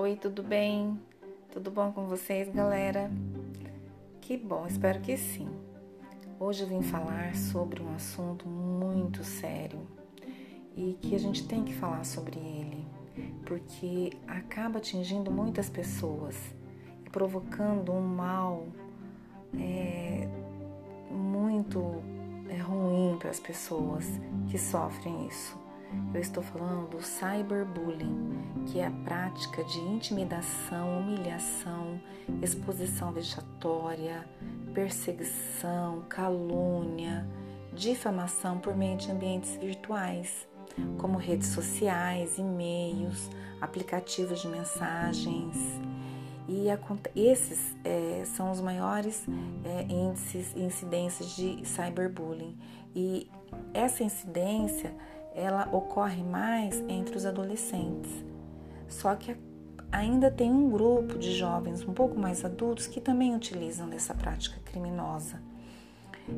Oi, tudo bem? Tudo bom com vocês, galera? Que bom, espero que sim. Hoje eu vim falar sobre um assunto muito sério e que a gente tem que falar sobre ele, porque acaba atingindo muitas pessoas e provocando um mal é, muito é, ruim para as pessoas que sofrem isso. Eu estou falando do cyberbullying, que é a prática de intimidação, humilhação, exposição vexatória, perseguição, calúnia, difamação por meio de ambientes virtuais, como redes sociais, e-mails, aplicativos de mensagens. E esses é, são os maiores é, índices, incidências de cyberbullying. E essa incidência ela ocorre mais entre os adolescentes. Só que ainda tem um grupo de jovens um pouco mais adultos que também utilizam dessa prática criminosa.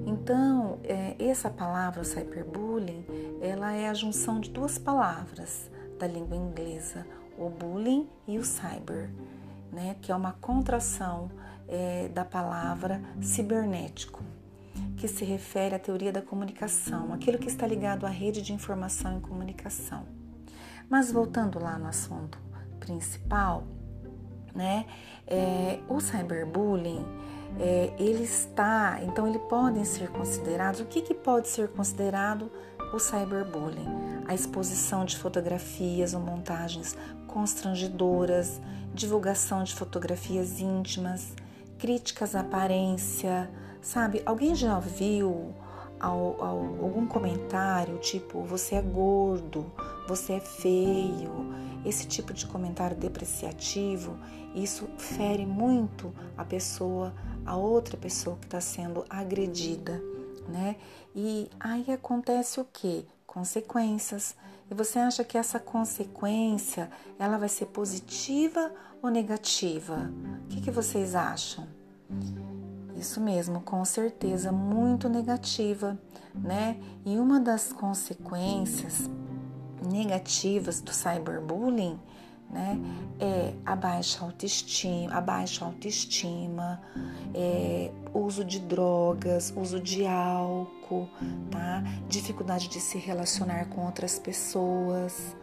Então, é, essa palavra, cyberbullying, ela é a junção de duas palavras da língua inglesa, o bullying e o cyber, né, que é uma contração é, da palavra cibernético que se refere à teoria da comunicação, aquilo que está ligado à rede de informação e comunicação. Mas voltando lá no assunto principal, né, é, o cyberbullying, é, ele está, então ele podem ser considerados, o que, que pode ser considerado o cyberbullying? A exposição de fotografias ou montagens constrangedoras, divulgação de fotografias íntimas, críticas à aparência, Sabe, alguém já viu algum comentário tipo você é gordo, você é feio, esse tipo de comentário depreciativo, isso fere muito a pessoa, a outra pessoa que está sendo agredida, né? E aí acontece o que? Consequências. E você acha que essa consequência ela vai ser positiva ou negativa? O que, que vocês acham? Isso mesmo, com certeza muito negativa, né? E uma das consequências negativas do cyberbullying, né, é a baixa autoestima, a baixa autoestima, é, uso de drogas, uso de álcool, tá? Dificuldade de se relacionar com outras pessoas,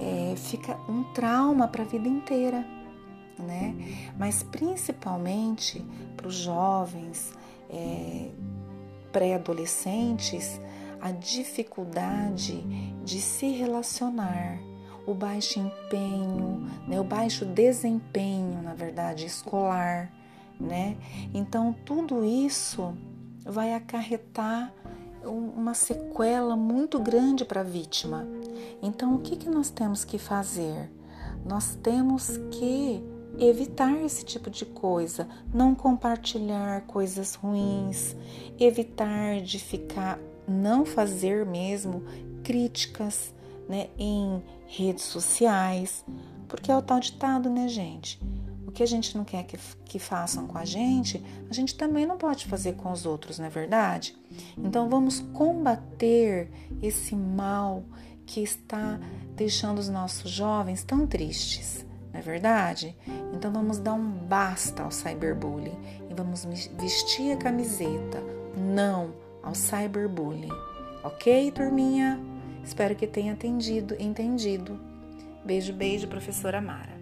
é, fica um trauma para a vida inteira né? Mas principalmente para os jovens, é, pré-adolescentes, a dificuldade de se relacionar, o baixo empenho, né? o baixo desempenho, na verdade, escolar, né? Então tudo isso vai acarretar uma sequela muito grande para a vítima. Então, o que, que nós temos que fazer? Nós temos que evitar esse tipo de coisa, não compartilhar coisas ruins, evitar de ficar, não fazer mesmo críticas né, em redes sociais, porque é o tal ditado, né, gente? O que a gente não quer que, que façam com a gente, a gente também não pode fazer com os outros, não é verdade? Então vamos combater esse mal que está deixando os nossos jovens tão tristes não é verdade? Então vamos dar um basta ao cyberbullying e vamos vestir a camiseta não ao cyberbullying. Ok, turminha? Espero que tenha entendido, entendido. Beijo, beijo, professora Mara.